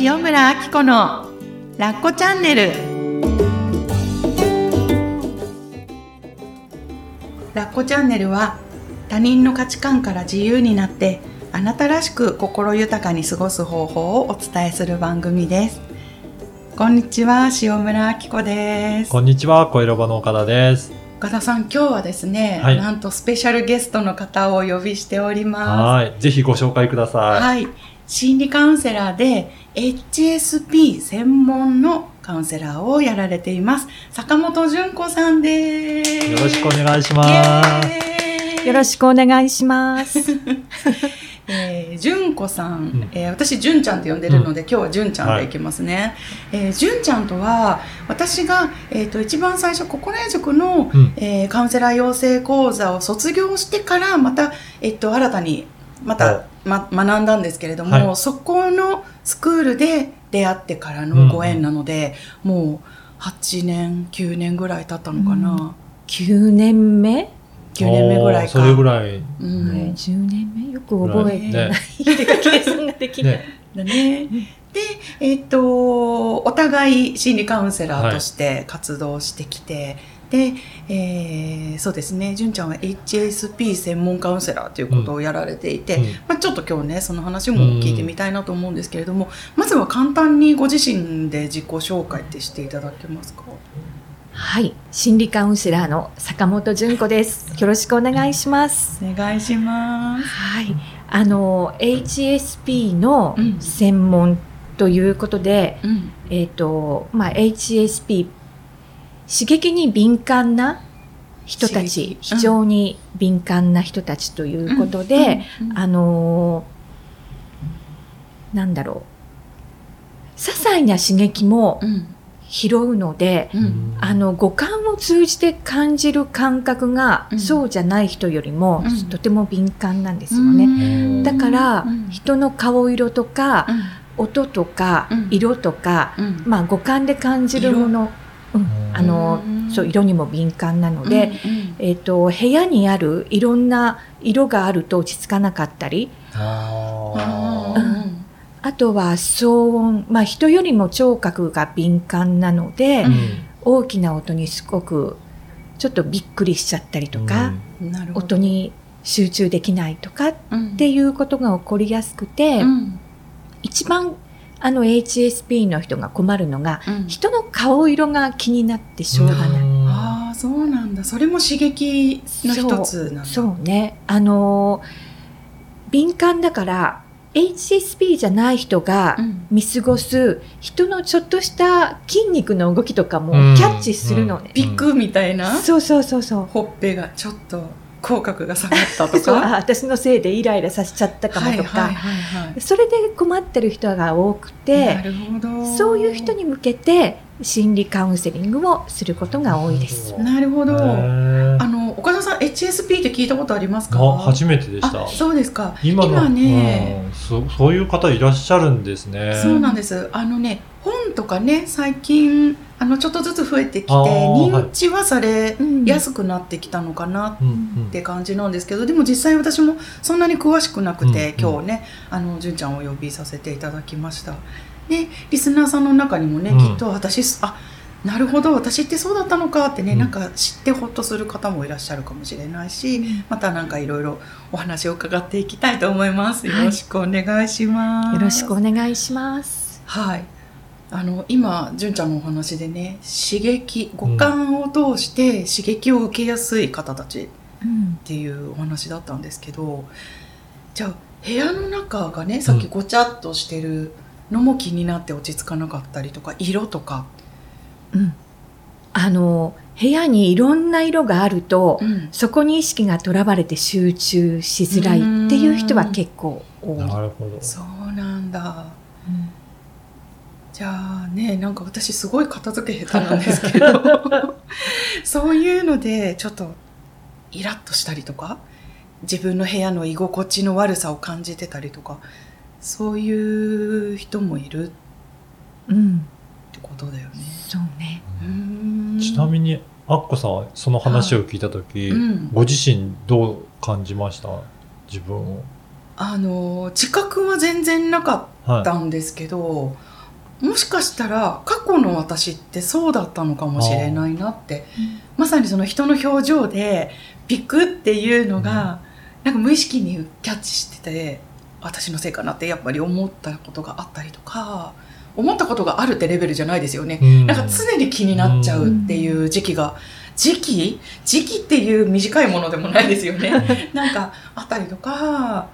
塩村あき子のラッコチャンネルラッコチャンネルは他人の価値観から自由になってあなたらしく心豊かに過ごす方法をお伝えする番組ですこんにちは塩村あき子ですこんにちは、小色場の岡田です。岡田さん今日はですね、はいなんとスペシャルゲストの方をお呼びしておりますはい。ぜひご紹介ください。はい。心理カウンセラーで HSP 専門のカウンセラーをやられています。坂本純子さんです。よろしくお願いします。よろしくお願いします。えー、純子さん、んえー私純ちゃんって呼んでるので、今日は純ちゃんでいきますね。えー純ちゃんとは私が、えー、と一番最初心得塾の、うんえーカウンセラー養成講座を卒業してからまた、えっと、新たにまた、ま、学んだんですけれども、はいそこのスクールで出会ってからのご縁なので、もう8年9年ぐらい経ったのかな、9年目、9年目ぐらいかそれぐらい。うんね ?10 年目？よく覚えてない。計算ができない。ね。だ ね。で、えっ、と、お互い心理カウンセラーとして活動してきて、で、えーそうですね、純ちゃんは HSP 専門カウンセラーということをやられていて、うんまあ、ちょっと今日ね、その話も聞いてみたいなと思うんですけれども、まずは簡単にご自身で自己紹介ってしていただけますか？はい。心理カウンセラーの坂本純子です。よろしくお願いします。お願いします。はい。あの、HSP のうん専門ということで、うん。えっ、と、まあ、HSP、刺激に敏感な人た刺ち激、非常に敏感な人たちということで、あのーなんだろう。些細な刺激もうん。拾うので、うん。あの、五感を通じて感じる感覚が、うん。そうじゃない人よりも、うん。とても敏感なんですよね。うん。だから、うん。人の顔色とか、音とか、うん。色とか、うん。まあ、五感で感じるもの、うん。あのうんそう色にも敏感なので、うんえっと部屋にあるいろんな色があると落ち着かなかったり。あうん。あとは騒音、まあ、人よりも聴覚が敏感なので、うん。ー大きな音にすごくちょっとびっくりしちゃったりとか、音に集中できないとかっていうことが起こりやすくて、うん。一番あの HSP の人が困るのがうん人の顔色が気になってしょうがない。うんああそうなんだそれも刺激の一つなんだそうね。あのー敏感だから HSP じゃない人がうん見過ごす人のちょっとした筋肉の動きとかもうんキャッチするのね。ビッグみたいなそうそうそうそう。ほっぺがちょっと口角が下がったと そうあか私のせいでイライラさせちゃったかもとか、はいはいはいはいそれで困ってる人が多くなて、るほど。そういう人に向けて心理カウンセリングをすることが多いです。なるほど。あの岡田さん HSP って聞いたことありますか？あ初めてでした。あ。そうですか。今の。今ね。うんそそういう方いらっしゃるんですね。そうなんです。あのね本とかね最近あのちょっとずつ増えてきて認知はされうんやすくなってきたのかなって感じなんですけどでも実際私もそんなに詳しくなくて、うん今日ねあの純ちゃんをお呼びさせていただきました。でリスナーさんの中にもね、うん。きっと私あなるほど私ってそうだったのかってね、うん。なんか知ってほっとする方もいらっしゃるかもしれないし、またなんかいろいろお話を伺っていきたいと思います。よろしくお願いします、よろしくお願いします。はい。あの今純ちゃんのお話でね刺激五感を通して刺激を受けやすい方たちうん。っていうお話だったんですけどじゃあ部屋の中がねさっきごちゃっとしてるのも気になって落ち着かなかったりとか色とか、うん、あの部屋にいろんな色があると、うん。そこに意識がとらわれて集中しづらいっていう人は結構多い。なるほど。そうなんだ。うんじゃあねなんか私すごい片付け下手なんですけど そういうのでちょっとイラッとしたりとか自分の部屋の居心地の悪さを感じてたりとかそういう人もいるっうん、てことだよね。そうね。うーんちなみにアッコさんはその話を聞いた時、うんご自身どう感じました？自分を。あの自覚は全然なかっはい。たんですけど、もしかしたら過去の私ってそうだったのかもしれないなって。まさにその人の表情でピクっていうのが、なんか無意識にキャッチしてて私のせいかなってやっぱり思ったことがあったりとか思ったことがあるってレベルじゃないですよね。うん。なんか常に気になっちゃうっていう時期が、時期？時期っていう短いものでもないですよね。なんかあったりとか、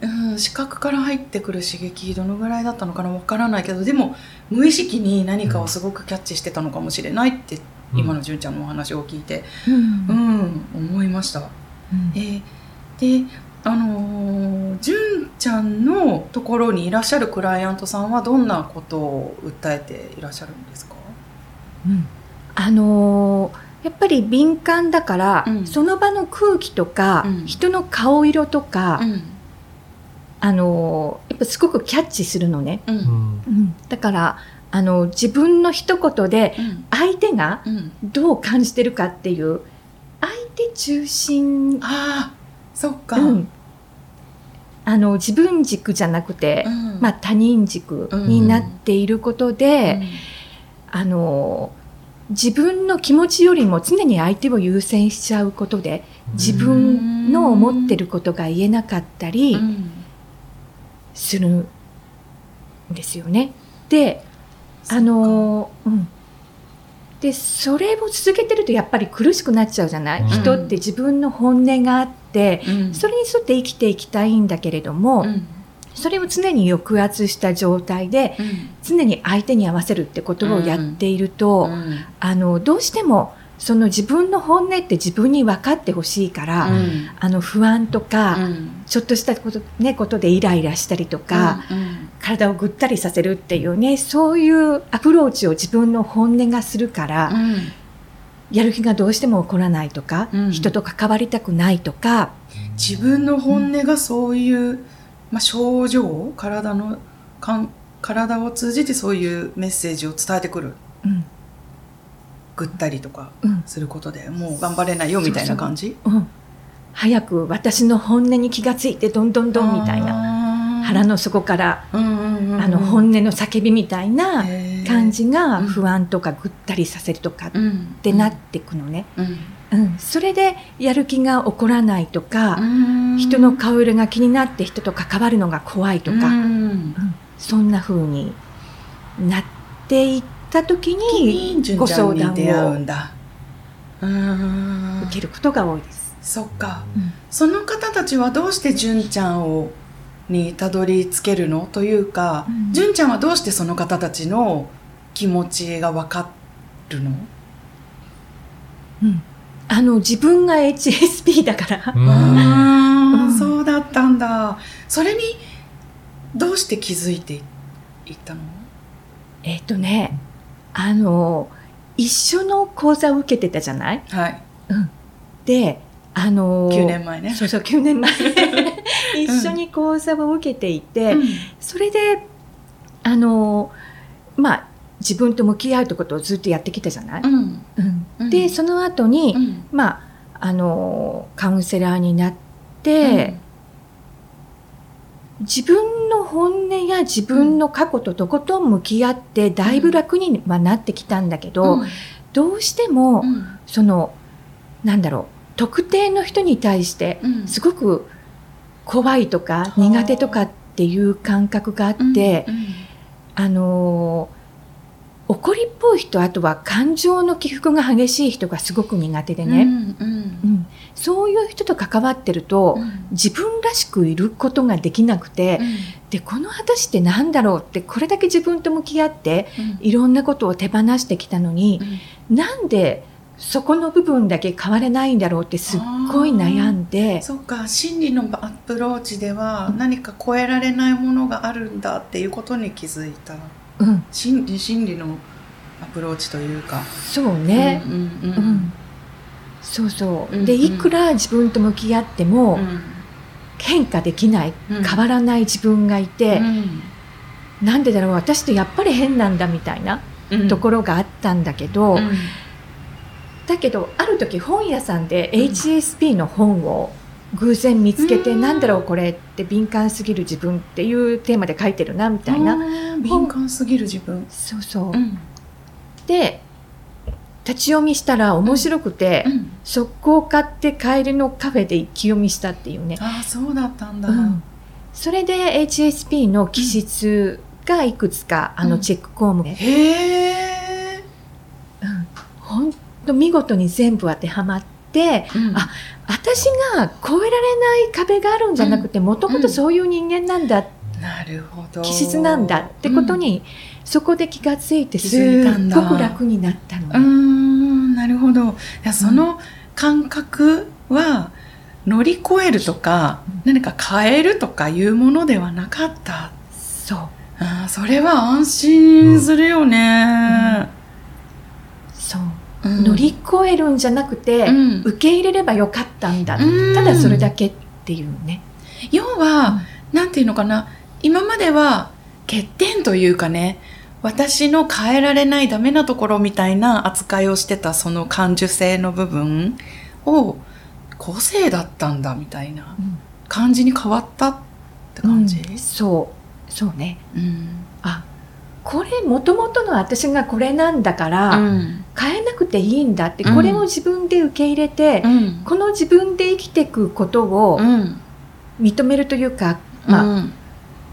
うん、視覚から入ってくる刺激どのぐらいだったのかなわからないけどでも無意識に何かをすごくキャッチしてたのかもしれないって、今の純ちゃんのお話を聞いて、うん。うん、思いました。うん。えーであのー、純ちゃんのところにいらっしゃるクライアントさんはどんなことを訴えていらっしゃるんですか？うん。あのーやっぱり敏感だから、うん。その場の空気とか、うん。人の顔色とか、うんあのーやっぱすごくキャッチするのね、うん。うん。うん。だからあの自分の一言でうん。相手がうん。どう感じてるかっていう相手中心、ああそっか、うん。あの自分軸じゃなくて、うん。まあ、他人軸になっていることで、あの自分の気持ちよりも常に相手を優先しちゃうことで自分の思ってることが言えなかったりうんするんですよね。であの、うん、でそれを続けてるとやっぱり苦しくなっちゃうじゃない、うん。人って自分の本音があってうん。それに沿って生きていきたいんだけれども、うん。それを常に抑圧した状態でうん。常に相手に合わせるってことをやっていると、うん。あのどうしてもその自分の本音って自分に分かってほしいから、うん。あの不安とか、うん。ちょっとしたこと,、ね、ことでイライラしたりとか、うん体をぐったりさせるっていうねそういうアプローチを自分の本音がするから、うん。やる気がどうしても起こらないとか、うん。人と関わりたくないとか、自分の本音がそういう、まあ、症状体のかん体を通じてそういうメッセージを伝えてくる。うんぐったりとかうん。することでもう頑張れないよみたいな感じ？うん、早く私の本音に気がついてどんどんどんみたいな。な腹の底から、うんうんうんうん。あの本音の叫びみたいな感じがうん。不安とかぐったりさせるとかっうん。てなってくのね、うん。うん、それでやる気が起こらないとか、うん。人の顔色が気になって人と関わるのが怖いとか、うん。そんな風になっていった時にご相談を受けることが多いです。そっか。うん。その方たちはどうして純ちゃんをにたどり着けるのというか、うん。純ちゃんはどうしてその方たちの気持ちが分かるの、うん。あの自分が HSP だから、うん。あーうん。そうだったんだ。それにどうして気づいていったの？えっ、とねあの一緒の講座を受けてたじゃない？はい。であの9年前ね。そうそう9年前。一緒に講座を受けていて、うん。それであのまあ自分と向き合うってことをずっとやってきたじゃない、うん。うん。うん。でその後に、うん。まああのカウンセラーになって、自分の本音や自分の過去ととことん向き合ってだいぶ楽にはなってきたんだけど、うん。どうしても、うん。そのなんだろう特定の人に対してうん。すごく怖いとかうん苦手とかっていう感覚があって、うんあの怒りっぽい人あとは感情の起伏が激しい人がすごく苦手でね、うんうん。うん。そういう人と関わってると、うん。自分らしくいることができなくて、でこの私って何だろうってこれだけ自分と向き合ってうん。いろんなことを手放してきたのに、なんでそこの部分だけ変われないんだろうってすっごい悩んで、そっか。心理のアプローチでは何か超えられないものがあるんだっていうことに気づいたうん、心理心理のアプローチというか。そうね、うんうんううん。んそうそう、うんうん。でいくら自分と向き合っても、うん。変化できない、うん。変わらない自分がいて、なんでだろう。私ってやっぱり変なんだみたいなうん。ところがあったんだけど、うん。だけどある時本屋さんで HSP の本を偶然見つけて、うん。なんだろうこれって敏感すぎる自分っていうテーマで書いてるなみたいな、敏感すぎる自分。そうそう、うん。で立ち読みしたら面白くて、うん。速攻買って帰りのカフェで一気読みしたっていうね、ああ、そうだったんだ。うん。それで HSP の気質がいくつか、あうん。のチェック項目で、へえ。うん、ほんと見事に全部当てはまってうん。あ私が越えられない壁があるんじゃなくてもともとそういう人間なんだ、なるほど。気質なんだってことに、そこで気がついて気すごく楽になったのうん、なるほど。いや、その感覚は乗り越えるとか、何か変えるとかいうものではなかった。そう。あーそれは安心するよね。そう、うん乗り越えるんじゃなくて、うん。受け入れればよかったんだ、うん。ただそれだけっていうね、要は、なんていうのかな、今までは欠点というかね、私の変えられないダメなところみたいな扱いをしてたその感受性の部分を個性だったんだみたいなうん。感じに変わったって感じ、うん。そう。そうね。うん。あこれもともとの私がこれなんだから、うん。変えなくていいんだって、うん。これを自分で受け入れて、うん。この自分で生きていくことをうん。認めるというか、まあうん。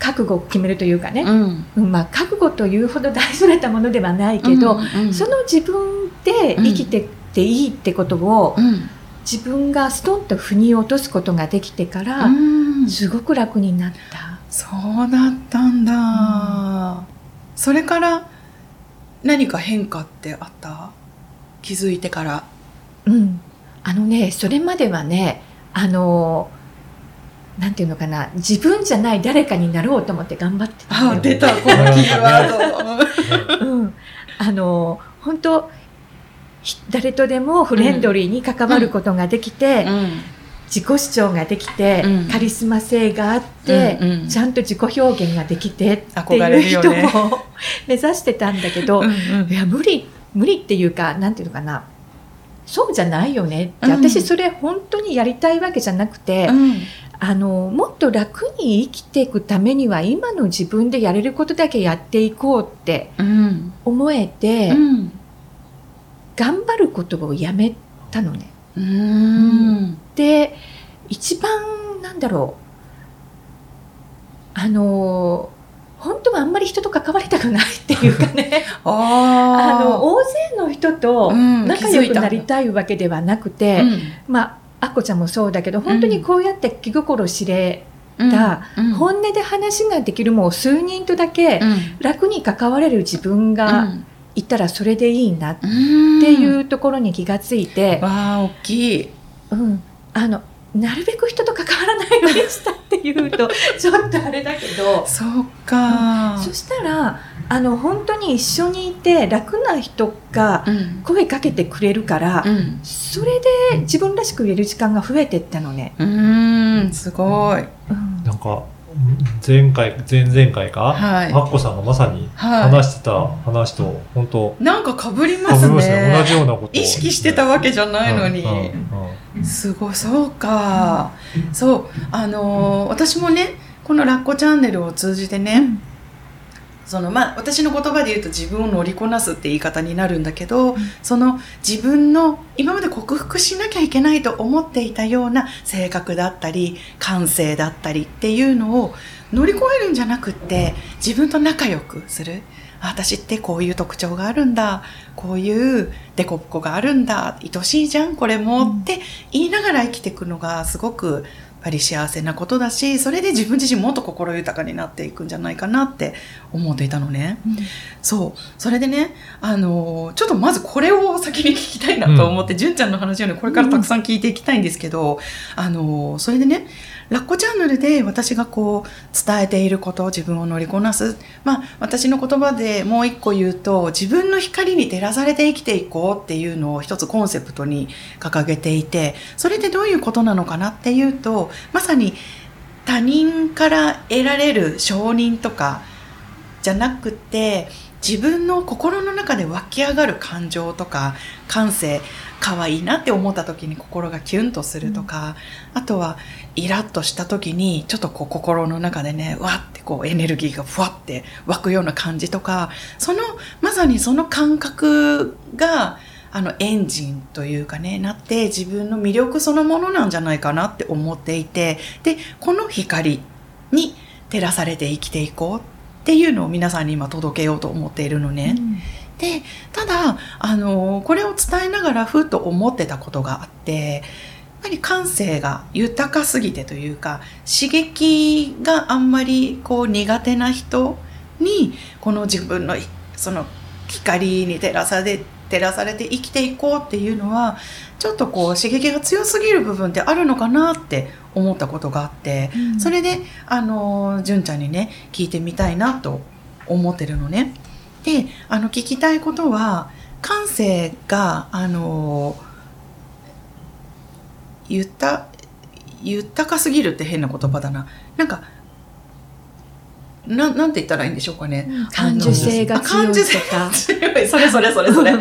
覚悟を決めるというかね、うん。うんまあ、覚悟というほど大それたものではないけど、うんその自分で生きてっていいってことを、うん。自分がストンと腑に落とすことができてから、うん。すごく楽になった。そうだったんだ、それから何か変化ってあった？気づいてから。うん、あのねそれまではねあのなんていうのかな自分じゃない誰かになろうと思って頑張ってたあ出た。このキーワード。うん、あの本当ひ誰とでもフレンドリーに関わることができて、自己主張ができて、うん。カリスマ性があって、うんうん。ちゃんと自己表現ができてっていう人るよね。を 目指してたんだけど、いや無理無理っていうかなんていうのかなそうじゃないよねって、うん。私それ本当にやりたいわけじゃなくて、うん。あのもっと楽に生きていくためには今の自分でやれることだけやっていこうってうん。思えて、うん。頑張ることをやめたのね。うんで一番なんだろう。あの本当はあんまり人と関わりたくないっていうかね。ああの大勢の人とうん仲良くなりたいわけではなくて、まああっこちゃんもそうだけど本当にこうやって気心知れた、本音で話ができるもう数人とだけ楽に関われる自分がいたらそれでいいなっていうところに気がついて、わあ大きい。うん、あのなるべく人と関わらないようにしたっていうと ちょっとあれだけど。そうかそしたらあの本当に一緒にいて楽な人がうん。声かけてくれるから、うん。それで自分らしく言える時間が増えてったのね。うんすごい。うん。なんか、前回、前々回か、はい。アッコさんがまさには話してた話と、本当、いなんか被り被ますりますね。同じねようなことを。意識してたわけじゃないのに、すごいそうか、そうあのー私もねこのラッコチャンネルを通じてね、そのまあ私の言葉で言うと自分を乗りこなすって言い方になるんだけど、その自分の今まで克服しなきゃいけないと思っていたような性格だったり感性だったりっていうのを乗り越えるんじゃなくって自分と仲良くする。あ私ってこういう特徴があるんだ。こういうデコボコがあるんだ。愛しいじゃんこれも、うんって言いながら生きていくのがすごくぱり幸せなことだしそれで自分自身もっと心豊かになっていくんじゃないかなって思っていたのね。そう。それでね、あのーちょっとまずこれを先に聞きたいなと思って、純ちゃんの話をね、これからたくさん聞いていきたいんですけど、あのーそれでね、ラッコチャンネルで私がこう、伝えていること、自分を乗りこなす。まあ、私の言葉でもう一個言うと、自分の光に照らされて生きていこうっていうのを一つコンセプトに掲げていて、それってどういうことなのかなっていうと、まさに他人から得られる承認とか、じゃなくて自分の心の中で湧き上がる感情とか感性可愛いなって思った時に心がキュンとするとか、あとはイラッとした時にちょっとこう心の中でねわってこうエネルギーがふわって湧くような感じとかそのまさにその感覚があのエンジンというかねなって自分の魅力そのものなんじゃないかなって思っていてでこの光に照らされて生きていこうっていうのを皆さんに今届けようと思っているのね。でただあのこれを伝えながらふっと思ってたことがあってやっぱり感性が豊かすぎてというか刺激があんまりこう苦手な人にこの自分のその光に照らされ照らされて生きていこうっていうのはちょっとこう刺激が強すぎる部分ってあるのかなって思ったことがあって、うんそれであの純ちゃんにね聞いてみたいなと思ってるのね。であの聞きたいことは感性があの豊豊かすぎるって変な言葉だななんかななんて言ったらいいんでしょうかね。感受性が強いとか。強い。それそれそれそれ。感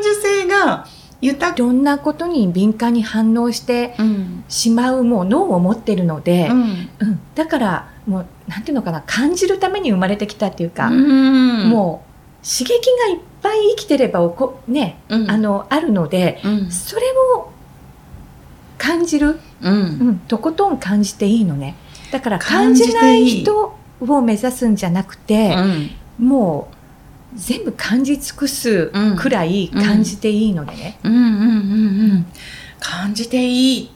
受性が豊いろんなことに敏感に反応してうん。しまうものを持ってるので、うん。うん。だからもうなんていうのかな感じるために生まれてきたっていうか、うん。もう刺激がいっぱい生きてればおこね、うん。あのあるのでうん。それを感じる、うん。うん、とことん感じていいのね。だから感じない人を目指すんじゃなくて、うんもう全部感じ尽くすくらい感じていいのでね、うん。うん。うん。うん。感じていい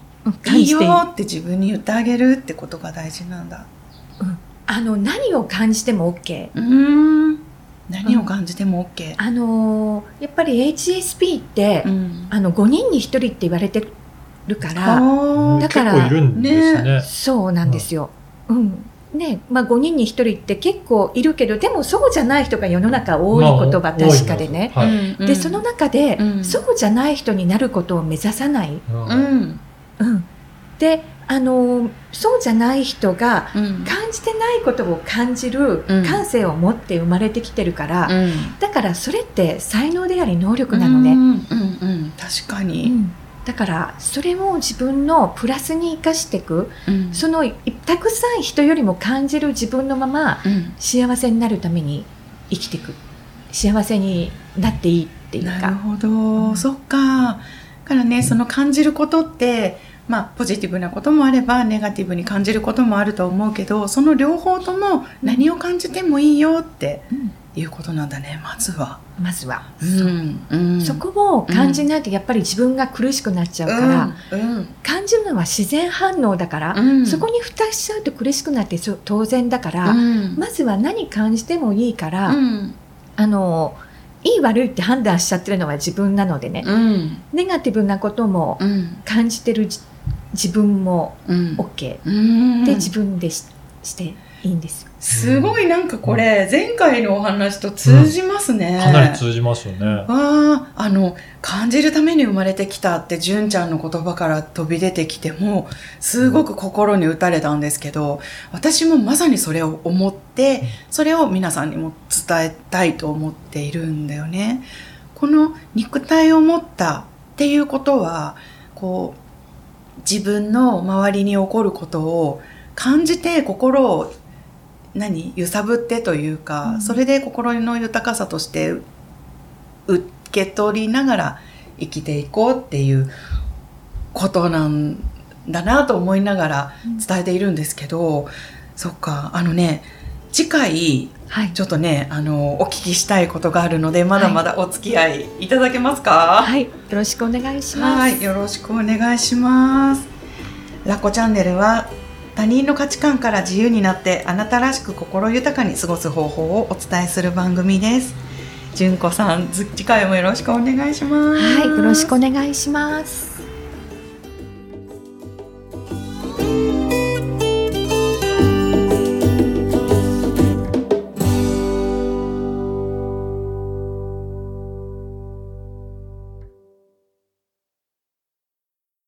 感いいじていいよって自分に言ってあげるってことが大事なん。だうん。あの何を感じても OK うん。何を感じても OK あのーやっぱり HSP って、うん。あの5人に1人って言われてるから、あーだから結構いるん。ですね。そうなん。ですよ。うん。ね、まあ5人に1人って結構いるけど、でもそうじゃない人が世の中多いことは確かでね。はい。うんで、その中で、うんそうじゃない人になることを目指さない。ううんんうん。で、あのーそうじゃない人がうん感じてないことを感じるうん感性を持って生まれてきてるから、うんだからそれって才能であり能力なのね。うんうんうん確かうにんだからそれを自分のプラスに生かしていくうん。そのたくさん人よりも感じる自分のままうん。幸せになるために生きていく。幸せになっていいっていうなるかほど、うん。そっか。だからねその感じることってまあポジティブなこともあればネガティブに感じることもあると思うけどその両方とも何を感じてもいいよってうんいうことなんだねまずは、まずは、うんうん。そこを感じないとやっぱり自分が苦しくなっちゃうから、うん感じるのは自然反応だから、うん。そこに蓋しちゃうと苦しくなってそ当然だから、うん。まずは何感じてもいいから、うん。あのいい悪いって判断しちゃってるのは自分なのでね、うん。ネガティブなこともうん。感じてるじ自分もうん。OK うん。で自分でししていいんですよ。すごいなんかこれ前回のお話と通じますね、かなり通じますよね。わああの感じるために生まれてきたって純ちゃんの言葉から飛び出てきてもすごく心に打たれたんですけど私もまさにそれを思ってそれを皆さんにも伝えたいと思っているんだよね。この肉体を持ったっていうことはこう自分の周りに起こることを感じて心を何？揺さぶってというか、うんそれで心の豊かさとして受け取りながら生きていこうっていうことなんだなと思いながら伝えているんですけど、そっかあのね次回はい。ちょっとねあのお聞きしたいことがあるのでまだまだお付き合いいただけますか？はい。よろしくお願いします。はい、よろしくお願いします。ラッコチャンネルは他人の価値観から自由になってあなたらしく心豊かに過ごす方法をお伝えする番組です。純子さん、次回もよろしくお願いします。はい。よろしくお願いします。